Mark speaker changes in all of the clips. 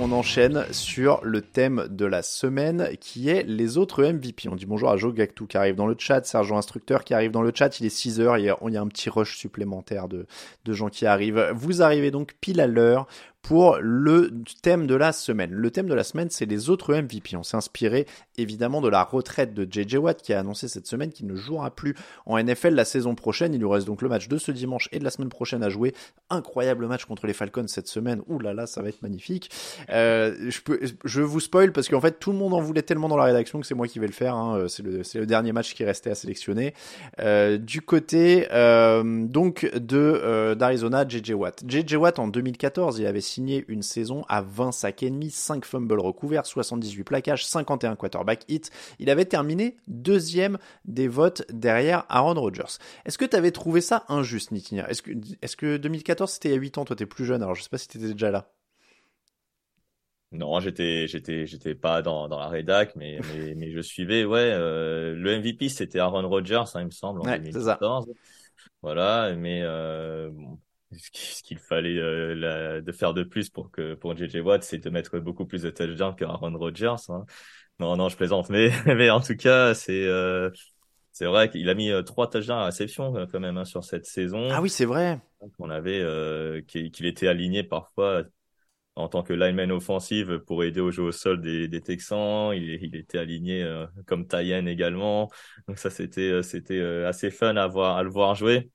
Speaker 1: On enchaîne sur le thème de la semaine qui est les autres MVP. On dit bonjour à Joe Gactou qui arrive dans le chat, Sergent Instructeur qui arrive dans le chat. Il est 6 heures, il y a, il y a un petit rush supplémentaire de, de gens qui arrivent. Vous arrivez donc pile à l'heure pour le thème de la semaine. Le thème de la semaine, c'est les autres MVP. On s'est inspiré évidemment de la retraite de JJ Watt qui a annoncé cette semaine qu'il ne jouera plus en NFL la saison prochaine. Il lui reste donc le match de ce dimanche et de la semaine prochaine à jouer. Incroyable match contre les Falcons cette semaine. Ouh là là, ça va être magnifique. Euh, je, peux, je vous spoil parce qu'en fait tout le monde en voulait tellement dans la rédaction que c'est moi qui vais le faire. Hein. C'est le, dernier match qui restait à sélectionner. Euh, du côté euh, donc d'Arizona, JJ Watt. JJ Watt en 2014, il avait signé une saison à 20 sacs et demi, 5 fumbles recouverts, 78 plaquages, 51 quarterback hits. Il avait terminé deuxième des votes derrière Aaron Rodgers. Est-ce que tu avais trouvé ça injuste, Nitinia Est-ce que, est-ce que 2014 c'était il y a 8 ans, toi t'es plus jeune, alors je sais pas si t'étais déjà là.
Speaker 2: Non, j'étais, j'étais, j'étais pas dans, dans la rédac, mais, mais, mais je suivais. Ouais, euh, le MVP c'était Aaron Rodgers, hein, il me semble, en
Speaker 1: ouais,
Speaker 2: 2014. Voilà, mais euh, bon, ce qu'il fallait euh, la, de faire de plus pour que pour JJ Watt, c'est de mettre beaucoup plus de touchdowns que Aaron Rodgers. Hein. Non, non, je plaisante, mais mais en tout cas, c'est euh, c'est vrai qu'il a mis euh, trois touchdowns à réception quand même hein, sur cette saison.
Speaker 1: Ah oui, c'est vrai.
Speaker 2: On avait euh, qu'il était aligné parfois en tant que lineman offensive pour aider au jeu au sol des, des Texans. Il, il, était aligné comme Tayen également. Donc ça, c'était c'était assez fun à voir à le voir jouer.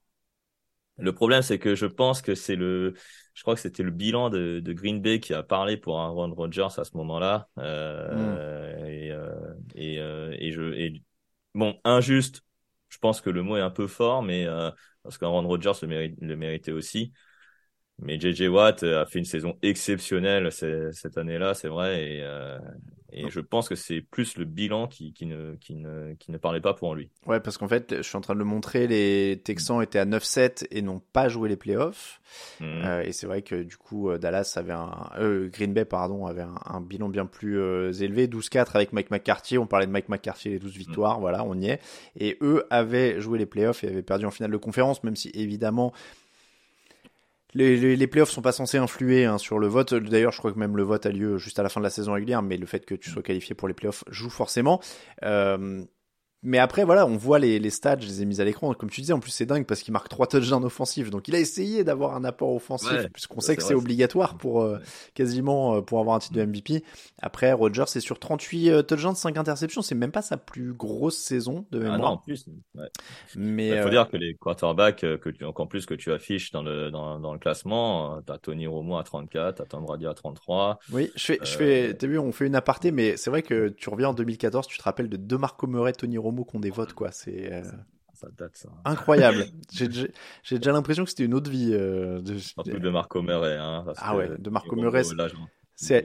Speaker 2: Le problème, c'est que je pense que c'est le, je crois que c'était le bilan de, de, Green Bay qui a parlé pour Aaron Rodgers à ce moment-là. Euh, mm. Et, euh, et, euh, et, je, et bon, injuste. Je pense que le mot est un peu fort, mais euh, parce qu'Aaron Rodgers le, mérite, le méritait aussi. Mais JJ Watt a fait une saison exceptionnelle cette année-là, c'est vrai, et, euh, et je pense que c'est plus le bilan qui, qui, ne, qui, ne, qui ne parlait pas pour lui.
Speaker 1: Ouais, parce qu'en fait, je suis en train de le montrer, les Texans étaient à 9-7 et n'ont pas joué les playoffs. Mmh. Euh, et c'est vrai que du coup, Dallas avait un, euh, Green Bay, pardon, avait un, un bilan bien plus euh, élevé, 12-4 avec Mike McCarthy. On parlait de Mike McCarthy, les 12 victoires, mmh. voilà, on y est. Et eux avaient joué les playoffs et avaient perdu en finale de conférence, même si évidemment, les, les, les, playoffs sont pas censés influer hein, sur le vote. D'ailleurs, je crois que même le vote a lieu juste à la fin de la saison régulière, mais le fait que tu sois qualifié pour les playoffs joue forcément. Euh, mais après, voilà, on voit les, les stats, je les ai mis à l'écran. Comme tu disais, en plus, c'est dingue parce qu'il marque trois touchdowns offensifs. Donc, il a essayé d'avoir un apport offensif, ouais, puisqu'on sait que c'est obligatoire pour euh, quasiment euh, pour avoir un titre de MVP. Après, Rodgers, c'est sur 38 euh, touchdowns, 5 interceptions. C'est même pas sa plus grosse saison de mémoire. Ah non,
Speaker 2: en plus. Ouais. Mais il faut dire que les quarterbacks que tu, en plus que tu affiches dans le dans, dans le classement, t'as Tony Romo à 34, t'as Tom Brady à 33.
Speaker 1: Oui, je fais, je fais. T'as vu, on fait une aparté, mais c'est vrai que tu reviens en 2014, tu te rappelles de DeMarco Murray, Tony Romo qu'on des votes quoi c'est euh...
Speaker 2: ça date ça
Speaker 1: incroyable j'ai déjà l'impression que c'était une autre vie euh,
Speaker 2: de... surtout de Marco Murray hein,
Speaker 1: ah ouais de Marco Murray C'est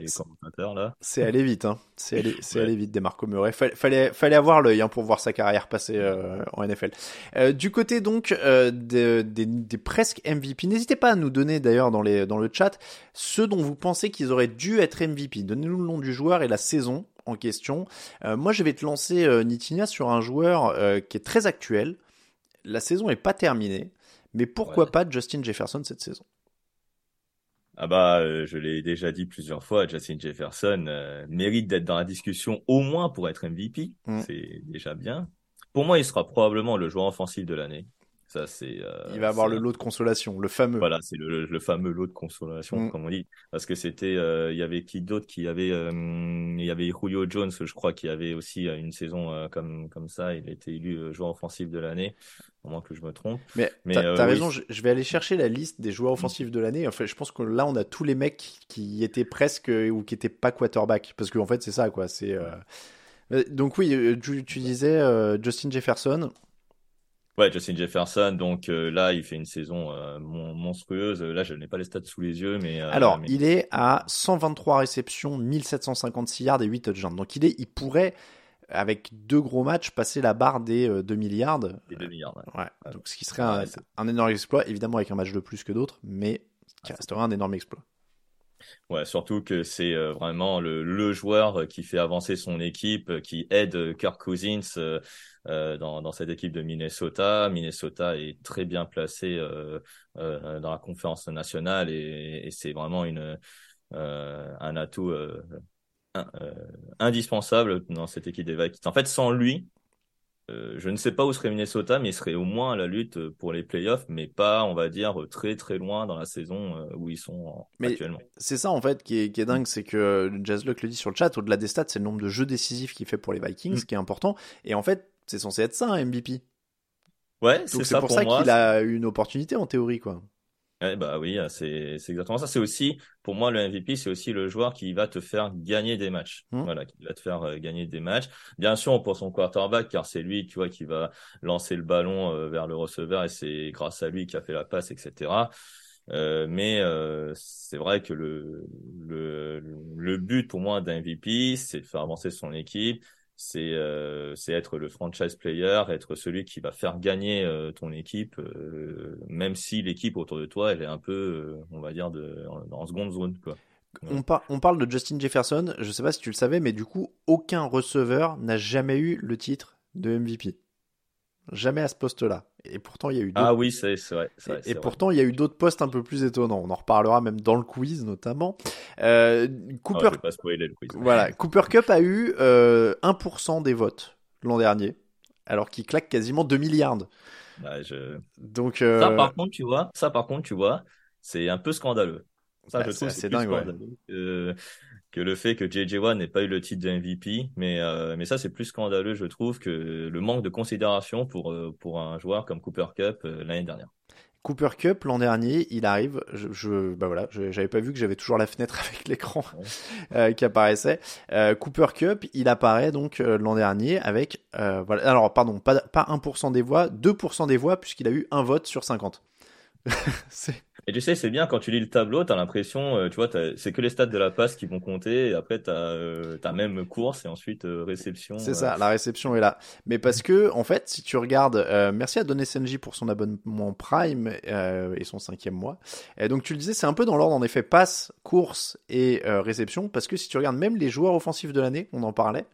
Speaker 2: là.
Speaker 1: C'est allé vite, hein. C'est allé, vite, des Marco Murray. Fallait, fallait, fallait avoir l'œil hein, pour voir sa carrière passer euh, en NFL. Euh, du côté donc euh, des, des, des, presque MVP, n'hésitez pas à nous donner d'ailleurs dans les dans le chat ceux dont vous pensez qu'ils auraient dû être MVP. Donnez-nous le nom du joueur et la saison en question. Euh, moi, je vais te lancer Nitinia sur un joueur qui est très actuel. La saison est pas terminée, mais pourquoi pas Justin Jefferson cette saison?
Speaker 2: Ah bah, euh, je l'ai déjà dit plusieurs fois, Justin Jefferson euh, mérite d'être dans la discussion au moins pour être MVP. Mm. C'est déjà bien. Pour moi, il sera probablement le joueur offensif de l'année. Ça, c'est. Euh,
Speaker 1: il va avoir le lot de consolation, le fameux.
Speaker 2: Voilà, c'est le, le, fameux lot de consolation, mm. comme on dit. Parce que c'était, il y avait qui d'autre qui avait, il y avait Julio Jones, je crois, qui avait aussi une saison comme comme ça. Il a été élu joueur offensif de l'année au moins que je me trompe.
Speaker 1: Mais, mais t'as euh, raison, je, vais aller chercher la liste des joueurs offensifs de l'année. Enfin, je pense que là, on a tous les mecs qui étaient presque ou qui étaient pas quarterback, parce qu'en fait, c'est ça, quoi. C'est euh, euh, donc oui, tu, disais Justin Jefferson.
Speaker 2: Ouais, Justin Jefferson. Donc là, il fait une saison monstrueuse. Là, je n'ai pas les stats sous les yeux, mais
Speaker 1: alors, il est à 123 réceptions, 1756 yards et 8 touchdowns. Donc il est, il pourrait avec deux gros matchs, passer la barre des 2 euh, milliards.
Speaker 2: Des 2 milliards,
Speaker 1: ouais. Donc, ce qui serait un, énorme exploit, évidemment avec un match de plus que d'autres, mais qui resterait un énorme exploit.
Speaker 2: Ouais, surtout que c'est euh, vraiment le, joueur qui fait avancer son équipe, qui aide Kirk Cousins euh, dans, cette équipe de Minnesota. Minnesota est très bien placé dans la conférence nationale et, et c'est vraiment une, un atout euh, indispensable dans cette équipe des Vikings. En fait, sans lui, euh, je ne sais pas où serait Minnesota, mais il serait au moins à la lutte pour les playoffs, mais pas, on va dire, très très loin dans la saison euh, où ils sont actuellement.
Speaker 1: C'est ça en fait qui est, dingue, c'est que Jazzluck le dit sur le chat, au-delà des stats, c'est le nombre de jeux décisifs qu'il fait pour les Vikings mm. qui est important. Et en fait, c'est censé être ça un MVP.
Speaker 2: Ouais, c'est
Speaker 1: pour, pour ça qu'il a une opportunité en théorie, quoi
Speaker 2: bah oui, ah, c'est exactement ça. C'est aussi, pour moi, le MVP, c'est aussi le joueur qui va te faire gagner des matchs. Mmh. Voilà, qui va te faire euh, gagner des matchs. Bien sûr, pour son quarterback, car c'est lui, tu vois, qui va lancer le ballon euh, vers le receveur et c'est grâce à lui qui a fait la passe, etc. Euh, mais c'est vrai que le, le, le but pour moi d'un MVP, c'est de faire avancer son équipe, c'est euh, c'est être le franchise player, être celui qui va faire gagner euh, ton équipe, euh, même si l'équipe autour de toi elle est un peu, on va dire, de, en, seconde zone quoi.
Speaker 1: On, on, parle de Justin Jefferson, je sais pas si tu le savais, mais du coup, aucun receveur n'a jamais eu le titre de MVP. Jamais à ce poste-là. Et pourtant, il y a eu
Speaker 2: Ah oui, c'est vrai.
Speaker 1: Et, pourtant, il y a eu d'autres postes un peu plus étonnants. On en reparlera même dans le quiz, notamment. Euh, Cooper.
Speaker 2: Oh, pas spoiler le quiz.
Speaker 1: Voilà. Cooper Cup a eu euh, 1% des votes l'an dernier, alors qu'il claque quasiment 2 milliards.
Speaker 2: Bah, je...
Speaker 1: Donc. Euh...
Speaker 2: Ça, par contre, tu vois, ça, par contre, tu vois, c'est un peu scandaleux. Ça,
Speaker 1: bah, je trouve c'est dingue. Ouais.
Speaker 2: Euh, que le fait que JJ Watt n'ait pas eu le titre de MVP, mais euh, mais ça c'est plus scandaleux je trouve que le manque de considération pour euh, pour un joueur comme Cooper Cup euh, l'année dernière.
Speaker 1: Cooper Cup l'an dernier, il arrive, je, je bah voilà, j'avais pas vu que j'avais toujours la fenêtre avec l'écran qui apparaissait. Cooper Cup, il apparaît donc l'an dernier avec voilà, alors pardon, pas pas 1% des voix, 2% des voix puisqu'il a eu un vote sur 50.
Speaker 2: c'est et tu sais, c'est bien quand tu lis le tableau, tu as l'impression, euh, tu vois, c'est que les stats de la passe qui vont compter, et après tu as, euh, même course et ensuite euh, réception.
Speaker 1: C'est ça, la réception est là. Mais parce que, en fait, si tu regardes, merci à Donny SNJ pour son abonnement Prime et son cinquième mois. Et donc tu le disais, c'est un peu dans l'ordre en effet passe, course et réception, parce que si tu regardes même les joueurs offensifs de l'année, on en parlait,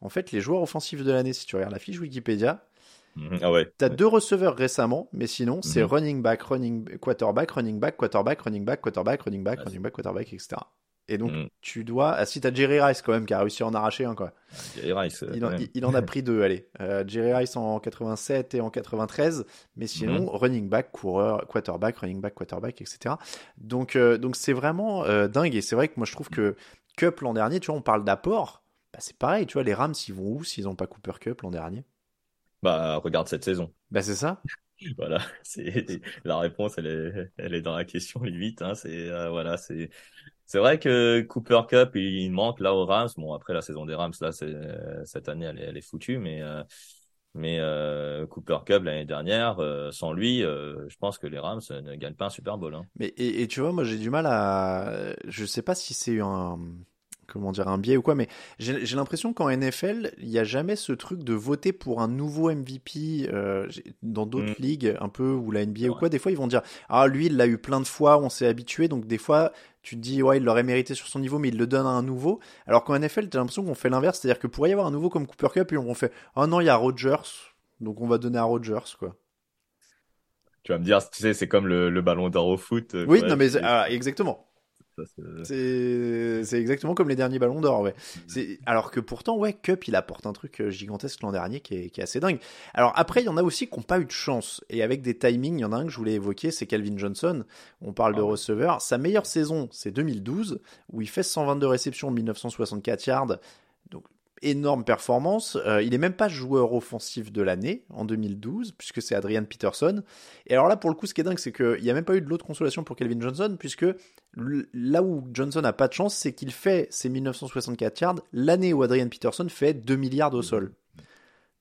Speaker 1: en fait, les joueurs offensifs de l'année, si tu regardes la fiche Wikipédia.
Speaker 2: Ah ouais.
Speaker 1: T'as deux receveurs récemment, mais sinon, c'est mhm. running back, running quarterback, running back, quarterback, running back, quarterback, running back, running back, quarterback, etc. Et donc, mhm. tu dois. Ah, si t'as Jerry Rice quand même qui a réussi à en arracher un, quoi.
Speaker 2: Jerry Rice.
Speaker 1: Il en, a pris deux, allez. Euh, Jerry Rice en 87 et en 93. Mais sinon, running back, coureur, quarterback, running back, quarterback, etc. Donc, euh, donc c'est vraiment euh, dingue. Et c'est vrai que moi, je trouve que Cup l'an dernier, tu vois, on parle d'apport. Bah, c'est pareil, tu vois, les Rams, ils vont où s'ils n'ont pas Cooper Cup l'an dernier?
Speaker 2: Bah, regarde cette saison.
Speaker 1: Bah, c'est ça.
Speaker 2: voilà, c'est la réponse, elle est, elle est dans la question limite. Hein, c'est euh, voilà, c'est c'est vrai que Cooper Cup, il manque là aux Rams. Bon, après la saison des Rams, là, c'est cette année, elle est, elle est foutue, mais euh, Mais euh, Cooper Cup l'année dernière, sans lui, je pense que les Rams ne gagnent pas un Super Bowl. Hein.
Speaker 1: Mais et, et, tu vois, moi j'ai du mal à, je sais pas si c'est un comment dire un biais ou quoi, mais j'ai l'impression qu'en NFL, il n'y a jamais ce truc de voter pour un nouveau MVP euh, dans d'autres mm. ligues, un peu ou la NBA ou quoi. Des fois, ils vont dire ah lui, il l'a eu plein de fois, on s'est habitué, donc des fois tu te dis ouais, il l'aurait mérité sur son niveau, mais il le donne à un nouveau. Alors qu'en NFL, as l'impression qu'on fait l'inverse, c'est-à-dire que pourrait y avoir un nouveau comme Cooper Cup et on fait ah non, il y a Rodgers, donc on va donner à Rodgers quoi.
Speaker 2: Tu vas me dire, tu sais, c'est comme le, ballon d'or au foot.
Speaker 1: Oui, non mais ah, exactement. C'est exactement comme les derniers ballons d'or, ouais. Alors que pourtant, ouais, Cup, il apporte un truc euh, gigantesque l'an dernier qui est, assez dingue. Alors après, il y en a aussi qui n'ont pas eu de chance. Et avec des timings, il y en a un que je voulais évoquer, c'est Calvin Johnson. On parle de ah receveur. Sa meilleure saison, c'est 2012, où il fait 122 réceptions, 1964 yards. Donc énorme performance. Euh, il est même pas joueur offensif de l'année en 2012, puisque c'est Adrian Peterson. Et alors là, pour le coup, ce qui est dingue, c'est qu'il n'y a même pas eu de l'autre consolation pour Kelvin Johnson, puisque là où Johnson n'a pas de chance, c'est qu'il fait ses 1964 yards l'année où Adrian Peterson fait 2 milliards au sol.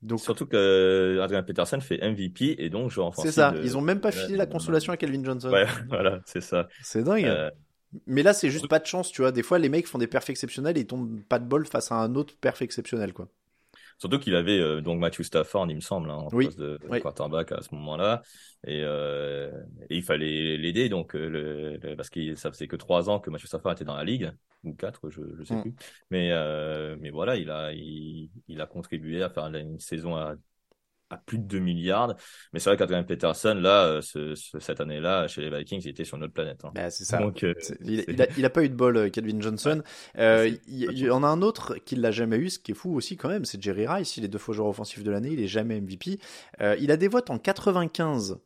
Speaker 2: Donc, Surtout que Adrian Peterson fait MVP et donc joueur offensif.
Speaker 1: C'est ça, ils ont même pas filé la consolation à Kelvin Johnson.
Speaker 2: Ouais, voilà, c'est ça.
Speaker 1: C'est dingue. Euh, mais là, c'est juste pas de chance, tu vois. Des fois, les mecs font des perfs exceptionnels et ils tombent pas de bol face à un autre perf exceptionnel, quoi.
Speaker 2: Surtout qu'il avait euh, donc Matthew Stafford, il me semble, hein, en poste de, quarterback à ce moment-là, et, euh, et, il fallait l'aider donc euh, le, parce que ça faisait que trois ans que Matthew Stafford était dans la ligue ou quatre, je ne sais mm. plus. Mais mais voilà, il a il, il, a contribué à faire une saison à à plus de 2 milliards. Mais c'est vrai qu'Adrian Peterson, là, euh, ce, cette année-là, chez les Vikings, il était sur notre planète. Hein.
Speaker 1: Bah, c'est ça. Donc, euh, il, il, a, pas eu de bol, Calvin euh, Johnson. il, y en a un autre qui l'a jamais eu, ce qui est fou aussi quand même, c'est Jerry Rice. Il est deux fois joueur offensif de l'année, il est jamais MVP. il a des votes en 95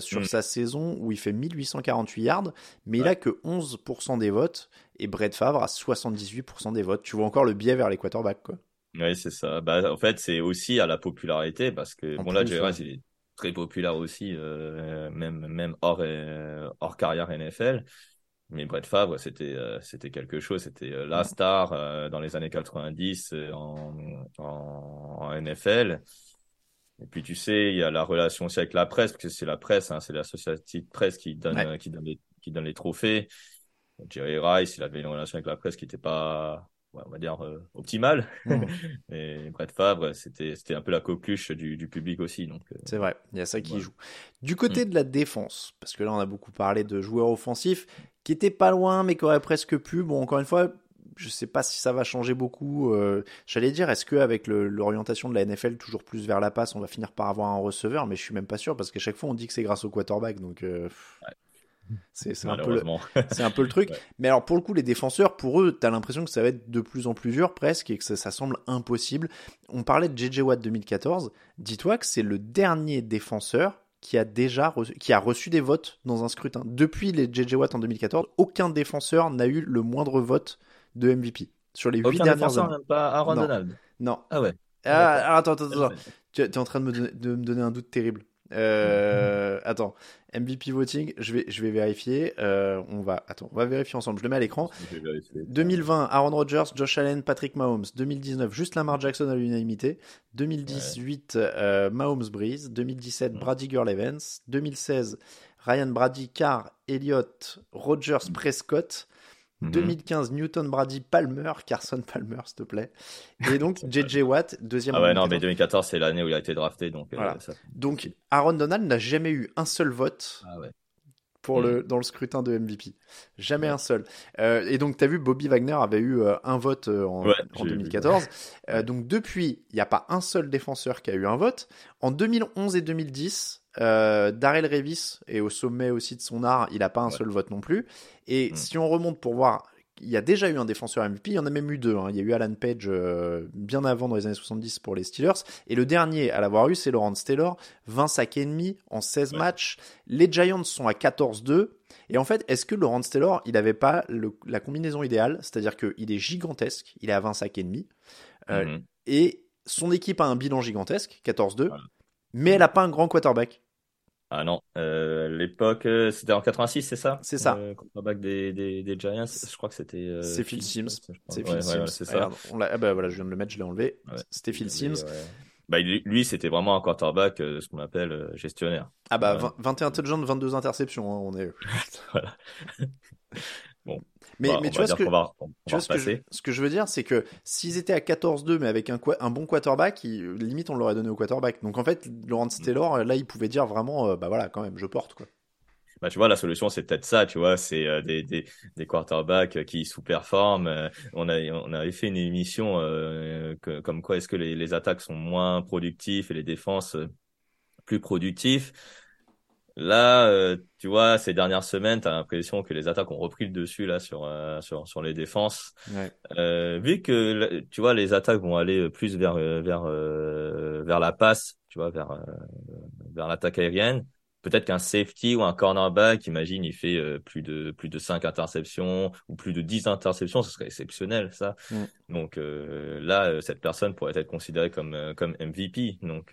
Speaker 1: sur mm. sa saison où il fait 1848 yards, mais il a que 11% des votes et Brett Favre a 78% des votes. Tu vois encore le biais vers les quarterbacks, quoi.
Speaker 2: Oui, c'est ça. Bah, en fait, c'est aussi à la popularité parce que, bon, là, Jerry il est très populaire aussi, euh, même, même hors, euh, hors carrière NFL. Mais Brett Favre, c'était euh, c'était quelque chose. C'était la star dans les années 90 en, en, NFL. Et puis, tu sais, il y a la relation aussi avec la presse, parce que c'est la presse, hein, c'est l'associative presse qui donne, qui, donne les, qui donne les trophées. Jerry Rice, il avait une relation avec la presse qui n'était pas on va dire euh, optimal. Mmh. et Brett Favre, c'était c'était un peu la coqueluche du, du public aussi. Donc euh,
Speaker 1: c'est vrai, il y a ça qui joue. Du côté mmh. de la défense, parce que là on a beaucoup parlé de joueurs offensifs qui étaient pas loin mais qui auraient presque pu. Bon, encore une fois. Je sais pas si ça va changer beaucoup. Euh, j'allais dire, est-ce qu'avec l'orientation de la NFL toujours plus vers la passe, on va finir par avoir un receveur? Mais je suis même pas sûr parce qu'à chaque fois on dit que c'est grâce au quarterback. Donc, c'est un, peu le, un peu le truc. Mais alors, pour le coup, les défenseurs, pour eux, t'as l'impression que ça va être de plus en plus dur presque et que ça, semble impossible. On parlait de JJ Watt 2014. Dis-toi que c'est le dernier défenseur qui a déjà reçu, qui a reçu des votes dans un scrutin. Depuis les JJ Watt en 2014, aucun défenseur n'a eu le moindre vote de MVP sur les huit dernières années.
Speaker 2: Même pas Aaron
Speaker 1: non.
Speaker 2: Donald.
Speaker 1: Non.
Speaker 2: Ah ouais.
Speaker 1: Ah, attends, attends, attends. Tu es en train de me, de me donner un doute terrible. Euh, attends, MVP voting, je vais, je vais vérifier. Euh, on va, attends, on va vérifier ensemble. Je le mets à l'écran. 2020, Aaron Rodgers, Josh Allen, Patrick Mahomes. 2019, juste Lamar Jackson à l'unanimité. 2018, euh, Mahomes Breeze. 2017, Brady Girl Evans. 2016, Ryan Brady, Carr, Elliott, Rodgers, Prescott. 2015, mhm. Newton Brady Palmer, Carson Palmer, s'il te plaît. Et donc, JJ Watt, deuxième.
Speaker 2: Ah ouais, non, mais 2014, c'est l'année où il a été drafté. Donc,
Speaker 1: euh, donc Aaron Donald n'a jamais eu un seul vote ah pour le, mm. dans le scrutin de MVP. Jamais un seul. Euh, et donc, tu as vu, Bobby Wagner avait eu euh, un vote en, en 2014. donc, depuis, il n'y a pas un seul défenseur qui a eu un vote. En 2011 et 2010, euh, Darrell Revis est au sommet aussi de son art, il n'a pas un seul vote non plus. Et mm. si on remonte pour voir, il y a déjà eu un défenseur MVP, il y en a même eu deux. Hein. Il y a eu Alan Page euh, bien avant dans les années 70 pour les Steelers. Et le dernier à l'avoir eu, c'est Laurent Taylor, 20 sacs et demi en 16 matchs. Les Giants sont à 14-2. Et en fait, est-ce que Laurent Taylor, il n'avait pas la combinaison idéale? C'est-à-dire qu'il est gigantesque, il est à 20 sacs et demi. Euh, mm-hmm. Et son équipe a un bilan gigantesque, 14-2. Mais elle n'a pas un grand quarterback.
Speaker 2: Ah non, euh, l'époque, euh, c'était en 86, c'est ça?
Speaker 1: C'est ça.
Speaker 2: Euh, quarterback des, des, des, Giants, je crois que c'était. Euh,
Speaker 1: c'est Phil Sims. C'est Phil Sims. c'est ça. ah bah voilà, je viens de le mettre, je l'ai enlevé. c'était Phil Sims.
Speaker 2: bah, lui, c'était vraiment un quarterback, ce qu'on appelle gestionnaire.
Speaker 1: Ah bah, 21 touchdowns, 22 interceptions, hein, on est.
Speaker 2: voilà.
Speaker 1: bon. Mais, mais tu vois, ce que, tu vois ce, que je, ce que je veux dire, c'est que s'ils étaient à 14-2, mais avec un, un bon quarterback, limite on l'aurait donné au quarterback. Donc en fait, Lawrence mm. Taylor, là, il pouvait dire vraiment, euh, bah voilà, quand même, je porte quoi
Speaker 2: bah, tu vois, la solution, c'est peut-être ça, tu vois, c'est euh, des, des, des quarterbacks qui sous-performent. Euh, on, a, on avait fait une émission euh, comme quoi est-ce que les, les attaques sont moins productifs et les défenses plus productifs. Là, tu vois, ces dernières semaines, tu as l'impression que les attaques ont repris le dessus là sur sur, sur les défenses. Ouais. vu que tu vois, les attaques vont aller plus vers vers vers la passe, tu vois, vers vers l'attaque aérienne peut-être qu'un safety ou un cornerback, imagine, il fait euh, plus de plus de 5 interceptions ou plus de 10 interceptions, ce serait exceptionnel ça. Mm. Donc euh, là euh, cette personne pourrait être considérée comme comme MVP. Donc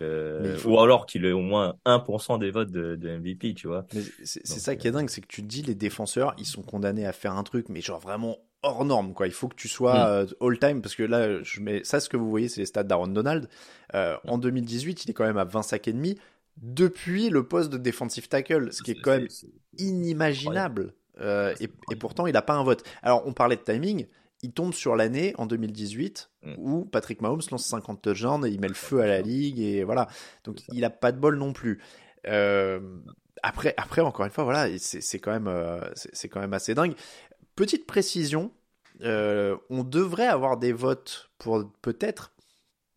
Speaker 2: ou alors qu'il ait au moins 1% des votes de, de, MVP, tu vois.
Speaker 1: c'est ça qui est dingue, c'est que tu te dis les défenseurs, ils sont condamnés à faire un truc mais genre vraiment hors norme quoi. Il faut que tu sois mm. all time parce que là je mets ça ce que vous voyez c'est les stats d'Aaron Donald. En 2018, il est quand même à 20 sacs et demi depuis le poste de defensive tackle, ce qui est, quand même inimaginable. Euh, et, pourtant, il n'a pas un vote. Alors, on parlait de timing. Il tombe sur l'année en 2018 mm. où Patrick Mahomes lance 50 touchdowns et il met le feu à la ligue et voilà. Donc, il n'a pas de bol non plus. Euh, après, après, encore une fois, voilà, c'est quand même, euh, c'est quand même assez dingue. Petite précision, on devrait avoir des votes pour peut-être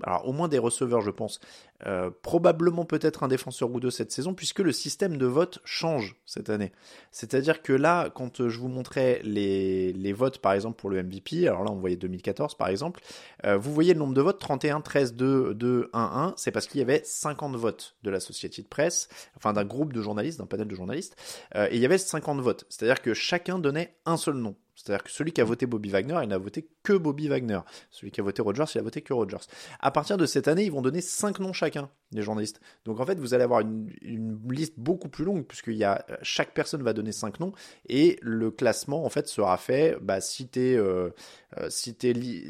Speaker 1: alors au moins des receveurs je pense, euh, probablement peut-être un défenseur ou deux cette saison, puisque le système de vote change cette année. C'est-à-dire que là, quand je vous montrais les, votes par exemple pour le MVP, alors là on voyait 2014 par exemple, euh, vous voyez le nombre de votes 31, 13, 2, 2, 1, 1, c'est parce qu'il y avait 50 votes de la société de presse, enfin d'un groupe de journalistes, d'un panel de journalistes, euh, et il y avait 50 votes. C'est-à-dire que chacun donnait un seul nom. C'est-à-dire que celui qui a voté Bobby Wagner, il n'a voté que Bobby Wagner. Celui qui a voté Rogers, il a voté que Rogers. À partir de cette année, ils vont donner 5 noms chacun, les journalistes. Donc en fait, vous allez avoir une, liste beaucoup plus longue, puisque y a, chaque personne va donner 5 noms, et le classement, en fait, sera fait, bah, si t'es, euh, euh, si,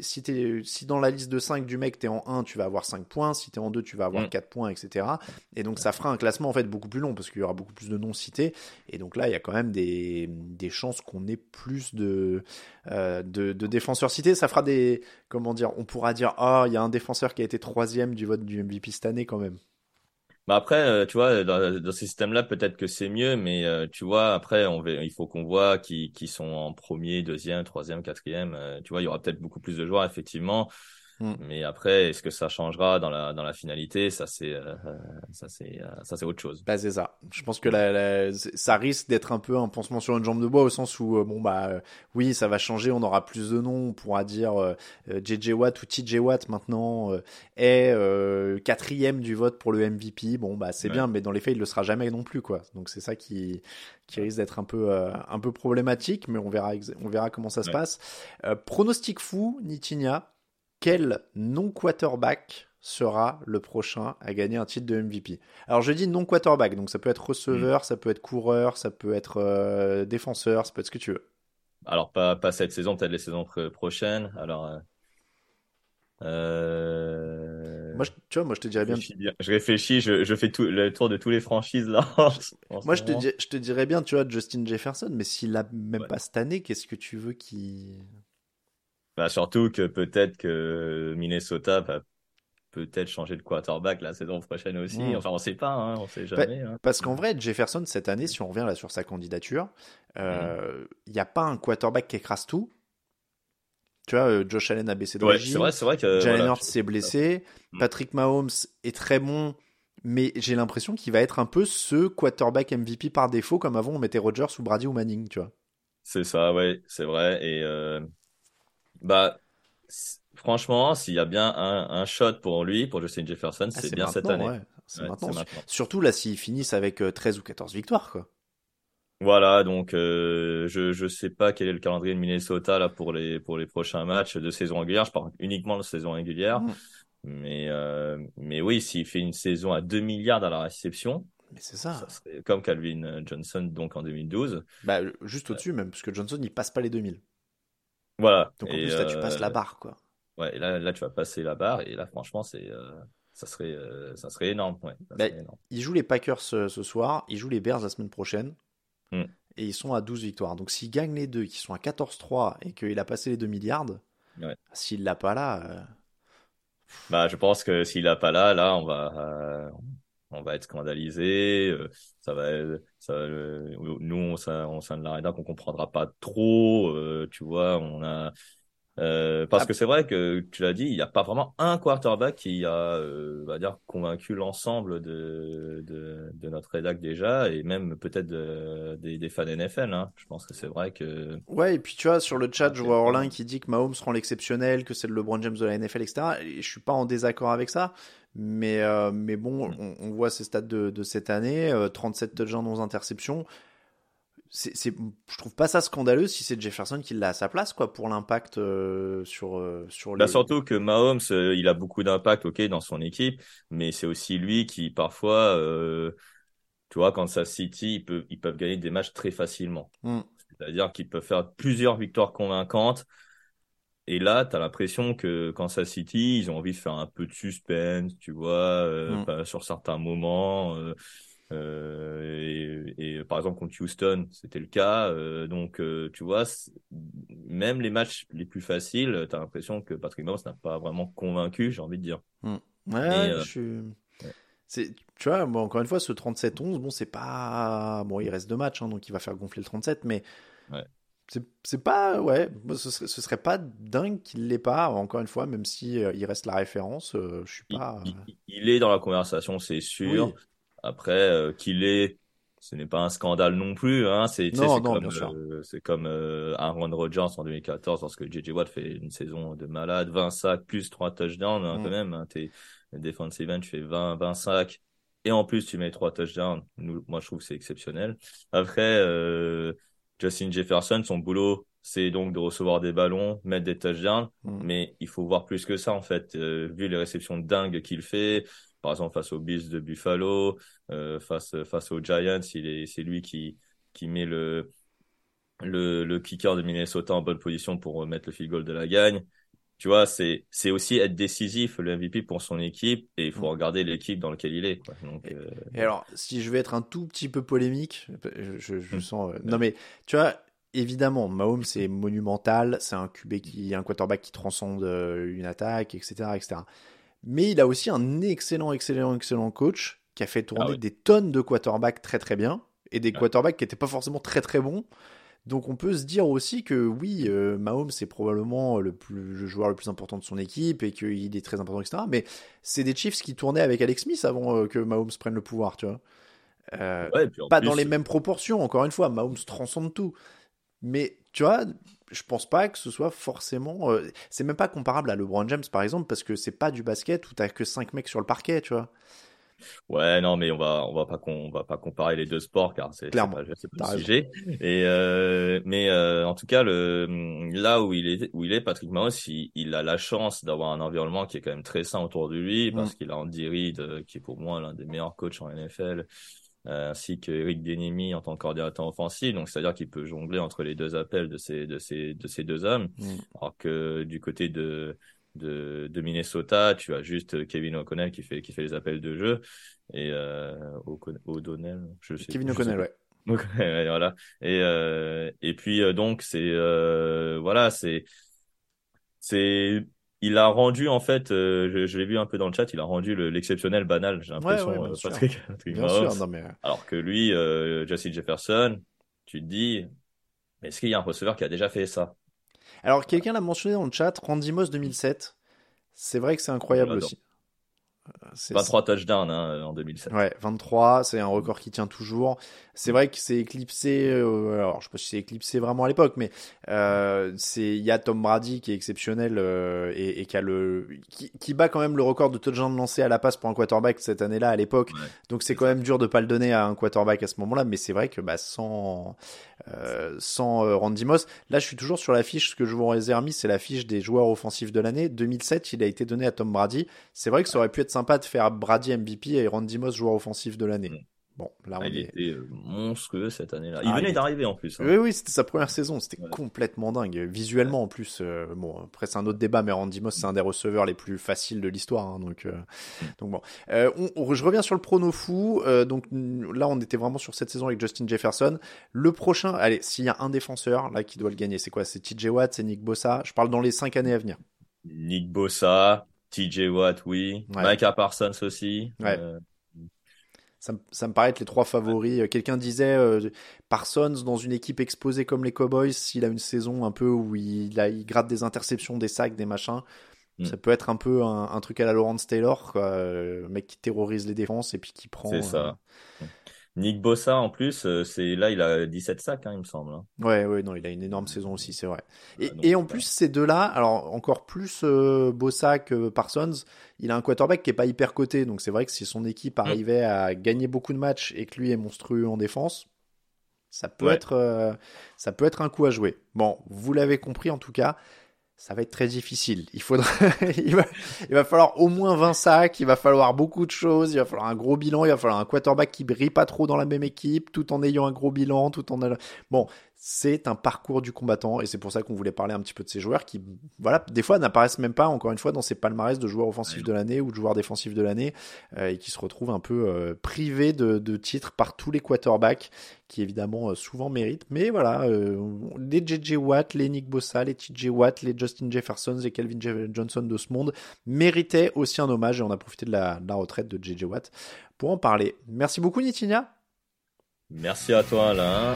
Speaker 1: si, si dans la liste de 5 du mec, t'es en 1, tu vas avoir 5 points, si t'es en 2, tu vas avoir 4 mm. points, etc. Et donc ça fera un classement, en fait, beaucoup plus long, parce qu'il y aura beaucoup plus de noms cités, et donc là, il y a quand même des, des chances qu'on ait plus de euh, de, défenseurs cités. Ça fera des, comment dire, on pourra dire, ah, il y a un défenseur qui a été troisième du vote du MVP cette année quand même.
Speaker 2: Bah après, euh, tu vois, dans, dans ce système-là, peut-être que c'est mieux, mais euh, tu vois, après, on il faut qu'on voit qui, qui sont en premier, deuxième, troisième, quatrième. tu vois, il y aura peut-être beaucoup plus de joueurs, effectivement. Mm. Mais après, est-ce que ça changera dans la dans la finalité? Ça c'est euh, ça c'est euh, ça c'est autre chose.
Speaker 1: Bah c'est ça. Je pense que la, ça risque d'être un peu un pansement sur une jambe de bois au sens où euh, bon bah oui ça va changer, on aura plus de noms, on pourra dire JJ Watt ou TJ Watt maintenant est quatrième du vote pour le MVP. Bon bah c'est bien, mais dans les faits il le sera jamais non plus quoi. Donc c'est ça qui qui risque d'être un peu un peu problématique, mais on verra on verra comment ça se passe. pronostic fou, Nitinia quel non-quarterback sera le prochain à gagner un titre de MVP Alors je dis non-quarterback, donc ça peut être receveur, mm. ça peut être coureur, ça peut être euh, défenseur, ça peut être ce que tu veux.
Speaker 2: Alors pas, pas cette saison, peut-être les saisons prochaines. Alors euh... euh
Speaker 1: moi, je, tu vois, moi je te dirais bien.
Speaker 2: Je réfléchis, je, je fais tout, le tour de tous les franchises là.
Speaker 1: moi je te, je te dirais bien, tu vois, Justin Jefferson, mais s'il a même pas cette année, qu'est-ce que tu veux qu'il
Speaker 2: bah, surtout que peut-être que Minnesota va peut-être changer de quarterback la saison prochaine aussi. Hmm. Enfin, on sait pas, hein, on sait jamais. Hein.
Speaker 1: Parce qu'en vrai, Jefferson, cette année, si on revient là sur sa candidature, il euh, n'y hmm. a pas un quarterback qui écrase tout. Tu vois, euh, Josh Allen a baissé de
Speaker 2: ouais, C'est vrai, c'est vrai que.
Speaker 1: Jalen Hurts s'est blessé. Hmm. Patrick Mahomes est très bon, mais j'ai l'impression qu'il va être un peu ce quarterback MVP par défaut, comme avant on mettait Rodgers ou Brady ou Manning, tu vois.
Speaker 2: C'est ça, ouais, c'est vrai. Et euh, bah, franchement, s'il y a bien un, un, shot pour lui, pour Justin Jefferson, ah, c'est bien cette année. Ouais.
Speaker 1: C'est maintenant. Surtout là, s'ils finissent avec 13 euh, ou 14 victoires, quoi.
Speaker 2: Voilà, donc euh, je je sais pas quel est le calendrier de Minnesota là pour les pour les prochains matchs de saison régulière. Je parle uniquement de saison régulière, mmh. mais euh, mais oui, s'il fait une saison à 2 milliards à la réception,
Speaker 1: mais c'est ça.
Speaker 2: comme Calvin Johnson donc en 2012.
Speaker 1: Bah juste au-dessus même, parce que Johnson il passe pas les 2000.
Speaker 2: Voilà.
Speaker 1: Donc en plus, là, tu passes la euh, barre, quoi.
Speaker 2: Ouais, et là, là, tu vas passer la barre, et là, franchement, c'est euh, ça serait, euh, ça serait énorme. Ouais, ça
Speaker 1: Bah,
Speaker 2: serait énorme.
Speaker 1: Ils jouent les Packers ce, ce soir, ils jouent les Bears la semaine prochaine.
Speaker 2: Hmm.
Speaker 1: Et ils sont à 12 victoires. Donc s'ils gagnent les deux, qu'ils sont à 14-3 et qu'il a passé les 2 milliards,
Speaker 2: Ouais.
Speaker 1: s'il l'a pas là,
Speaker 2: Bah, je pense que s'il a pas là, là, on va, euh, on va être scandalisé. euh, ça va, ça, euh, nous, on, sein- au sein de la rédac, on comprendra pas trop. euh, tu vois, on a, euh, parce
Speaker 1: Ah.
Speaker 2: que c'est vrai que tu l'as dit, il n'y a pas vraiment un quarterback qui a, euh, on va dire, convaincu l'ensemble de, de, de notre rédac déjà, et même peut-être de- des, des fans NFL. Hein. Je pense que c'est vrai que
Speaker 1: Ouais, et puis tu vois, sur le chat,
Speaker 2: Ah,
Speaker 1: je
Speaker 2: c'est
Speaker 1: vois Orlin qui dit que Mahomes rend l'exceptionnel, que c'est le LeBron James de la NFL, etc. Et je suis pas en désaccord avec ça. Mais, euh, mais bon,
Speaker 2: Mm.
Speaker 1: on, on voit ces stats de, de cette année, euh, 37 touchdowns, 11 interceptions. C'est, c'est, je trouve pas ça scandaleux si c'est Jefferson qui l'a à sa place, quoi, pour l'impact euh, sur, euh, sur les.
Speaker 2: Bah surtout que Mahomes, il a beaucoup d'impact, ok, dans son équipe, mais c'est aussi lui qui parfois, tu vois, Kansas City, ils peuvent, ils peuvent gagner des matchs très facilement.
Speaker 1: Mm.
Speaker 2: C'est-à-dire qu'ils peuvent faire plusieurs victoires convaincantes. Et là, tu as l'impression que Kansas City, ils ont envie de faire un peu de suspense, tu vois, euh,
Speaker 1: Mm.
Speaker 2: sur certains moments. euh, euh, et, et par exemple contre Houston, c'était le cas. donc, tu vois, même les matchs les plus faciles, tu as l'impression que Patrick Mahomes n'a pas vraiment convaincu, j'ai envie de dire.
Speaker 1: Ouais,
Speaker 2: Et,
Speaker 1: ouais,
Speaker 2: euh,
Speaker 1: je tu vois, bon, encore une fois, ce 37-11, bon, c'est pas. Bon, il reste deux matchs, hein, donc il va faire gonfler le 37, mais.
Speaker 2: Ouais.
Speaker 1: C'est, pas. Ouais, ce serait, ce serait pas dingue qu'il l'ait pas, encore une fois, même si euh, il reste la référence, euh, je suis pas.
Speaker 2: il- il est dans la conversation, c'est sûr.
Speaker 1: Oui.
Speaker 2: Après, euh, qu'il est, ce n'est pas un scandale non plus. Hein. C'est, comme, c'est comme Aaron Rodgers en 2014, lorsque JJ Watt fait une saison de malade, 20 sacs plus 3 touchdowns hein,
Speaker 1: Mm.
Speaker 2: quand même. Hein, t'es defensive end, tu fais 20, 20 sacs. Et en plus, tu mets 3 touchdowns. Nous, moi, je trouve que c'est exceptionnel. Après, euh, Justin Jefferson, son boulot, c'est donc de recevoir des ballons, mettre des touchdowns.
Speaker 1: Mm.
Speaker 2: Mais il faut voir plus que ça, en fait. Euh, vu les réceptions dingues qu'il fait, par exemple face aux Bills de Buffalo, euh, face, face aux Giants, il est, c'est lui qui, qui met le, le, le kicker de Minnesota en bonne position pour mettre le field goal de la gagne. Tu vois, c'est, c'est aussi être décisif, le MVP pour son équipe, et il faut
Speaker 1: Mm.
Speaker 2: regarder l'équipe dans laquelle il est. Quoi. Donc,
Speaker 1: Et-
Speaker 2: euh,
Speaker 1: Et alors, si je vais être un tout petit peu polémique, je,
Speaker 2: Mm.
Speaker 1: sens. euh, non, mais tu vois, évidemment, Mahomes c'est monumental, c'est un QB qui, un quarterback qui transcende euh, une attaque, etc., etc. Mais il a aussi un excellent, excellent, excellent coach qui a fait tourner
Speaker 2: Ah oui.
Speaker 1: des tonnes de quarterbacks très, très bien et des quarterbacks qui n'étaient pas forcément très, très bons. Donc on peut se dire aussi que oui, euh, Mahomes c'est probablement le, plus, le joueur le plus important de son équipe et qu'il est très important, etc. Mais c'est des Chiefs qui tournaient avec Alex Smith avant euh, que Mahomes prenne le pouvoir, tu vois. Euh,
Speaker 2: ouais,
Speaker 1: pas
Speaker 2: plus,
Speaker 1: dans les mêmes proportions, encore une fois, Mahomes transcende tout. Mais tu vois, je pense pas que ce soit forcément. c'est même pas comparable à LeBron James par exemple, parce que c'est pas du basket où t'as que 5 mecs sur le parquet, tu vois.
Speaker 2: Ouais, non, mais on va, on va pas, on va pas comparer les deux sports car c'est, pas, pas le sujet. Et euh, mais euh, en tout cas, le, là où il est, où il est, Patrick Mahomes, il, il a la chance d'avoir un environnement qui est quand même très sain autour de lui parce
Speaker 1: Mm.
Speaker 2: qu'il a Andy Reid, euh, qui est pour moi l'un des meilleurs coachs en NFL, ainsi que Eric en tant que coordinateur offensif. Donc c'est-à-dire qu'il peut jongler entre les deux appels de ces, de ces, de ces deux hommes.
Speaker 1: Mm.
Speaker 2: Alors que du côté de, de, de Minnesota, tu as juste Kevin O'Connell qui fait, qui fait les appels de jeu. Et euh, O'Donnell, je sais
Speaker 1: Kevin O'Connell, ouais.
Speaker 2: Donc, ouais, voilà. Et, euh, et puis, euh, donc, c'est, euh, voilà, c'est, c'est, il a rendu, en fait, euh, je, je l'ai vu un peu dans le chat, il a rendu le- l'exceptionnel banal, j'ai
Speaker 1: Ouais,
Speaker 2: l'impression,
Speaker 1: ouais, bien
Speaker 2: euh. Patrick, Patrick
Speaker 1: Bien
Speaker 2: Mahomes.
Speaker 1: sûr, non mais.
Speaker 2: Alors que lui, euh, Justin Jefferson, tu te dis, est-ce qu'il y a un receveur qui a déjà fait ça?
Speaker 1: Alors, quelqu'un l'a mentionné dans le chat, Randy Moss 2007. C'est vrai que c'est incroyable aussi. Euh, c'est-
Speaker 2: 23 touchdowns hein, en 2007.
Speaker 1: Ouais, 23, c'est un record qui tient toujours. C'est vrai que c'est éclipsé, euh, alors je sais pas si c'est éclipsé vraiment à l'époque, mais euh, c'est il y a Tom Brady qui est exceptionnel euh, et, et qui a le qui, qui bat quand même le record de touchdown lancé à la passe pour un quarterback cette année-là à l'époque.
Speaker 2: Ouais.
Speaker 1: Donc c'est quand même dur de pas le donner à un quarterback à ce moment-là, mais c'est vrai que bah, sans euh, sans euh, Randy Moss, là je suis toujours sur la fiche. Ce que je vous ai remis, c'est la fiche des joueurs offensifs de l'année. 2007, il a été donné à Tom Brady. C'est vrai que ça aurait pu être sympa de faire Brady MVP et Randy Moss joueur offensif de l'année.
Speaker 2: Mm.
Speaker 1: Bon, là, on
Speaker 2: Ah, il
Speaker 1: est...
Speaker 2: était euh, monstrueux cette année-là. Il
Speaker 1: Ah,
Speaker 2: venait
Speaker 1: il-
Speaker 2: d'arriver en plus. hein.
Speaker 1: Oui, oui, c'était sa première saison. C'était
Speaker 2: Ouais.
Speaker 1: complètement dingue. Visuellement, en plus. euh, bon, après, c'est un autre débat, mais Randy Moss, c'est un des receveurs les plus faciles de l'histoire. hein, donc, euh, donc bon. Euh, on- on- je reviens sur le prono fou. Donc là, on était vraiment sur cette saison avec Justin Jefferson. Le prochain, allez, s'il y a un défenseur là qui doit le gagner, c'est quoi? C'est TJ Watt, c'est Nick Bossa? Je parle dans les cinq années à venir.
Speaker 2: Nick Bossa, TJ Watt, oui.
Speaker 1: Ouais.
Speaker 2: Micah Parsons aussi.
Speaker 1: Ouais.
Speaker 2: Euh,
Speaker 1: Ça, me- ça me paraît être les trois favoris. Euh, Quelqu'un disait euh, Parsons dans une équipe exposée comme les Cowboys, s'il a une saison un peu où il, a, il gratte des interceptions, des sacs, des machins,
Speaker 2: Mm.
Speaker 1: ça peut être un peu un, un truc à la Lawrence Taylor, quoi. Le mec qui terrorise les défenses et puis qui prend.
Speaker 2: C'est ça. Nick Bossa, en plus, euh, c'est là, il a 17 sacs, hein, il me semble. hein.
Speaker 1: Ouais, ouais, non, il a une énorme saison aussi, c'est vrai. Et,
Speaker 2: donc,
Speaker 1: et en plus, ces deux-là, alors encore plus euh, Bossa que Parsons, il a un quarterback qui est pas hyper coté, donc c'est vrai que si son équipe
Speaker 2: Mm.
Speaker 1: arrivait à gagner beaucoup de matchs et que lui est monstrueux en défense, ça peut
Speaker 2: Ouais.
Speaker 1: être, euh, ça peut être un coup à jouer. Bon, vous l'avez compris en tout cas. Ça va être très difficile. Il faudra, il va, il va falloir au moins 20 sacs, il va falloir beaucoup de choses, il va falloir un gros bilan, il va falloir un quarterback qui brille pas trop dans la même équipe, tout en ayant un gros bilan, tout en, bon, c'est un parcours du combattant et c'est pour ça qu'on voulait parler un petit peu de ces joueurs qui, voilà, des fois n'apparaissent même pas, encore une fois, dans ces palmarès de joueurs offensifs de l'année ou de joueurs défensifs de l'année euh, et qui se retrouvent un peu euh, privés de, titres par tous les quarterbacks qui évidemment euh, souvent méritent. Mais voilà, les JJ Watt, les Nick Bossa, les TJ Watt, les Justin Jefferson, les Calvin Johnson de ce monde méritaient aussi un hommage et on a profité de la, de la retraite de JJ Watt pour en parler. Merci beaucoup Nitinia.
Speaker 2: Merci à toi, Alain.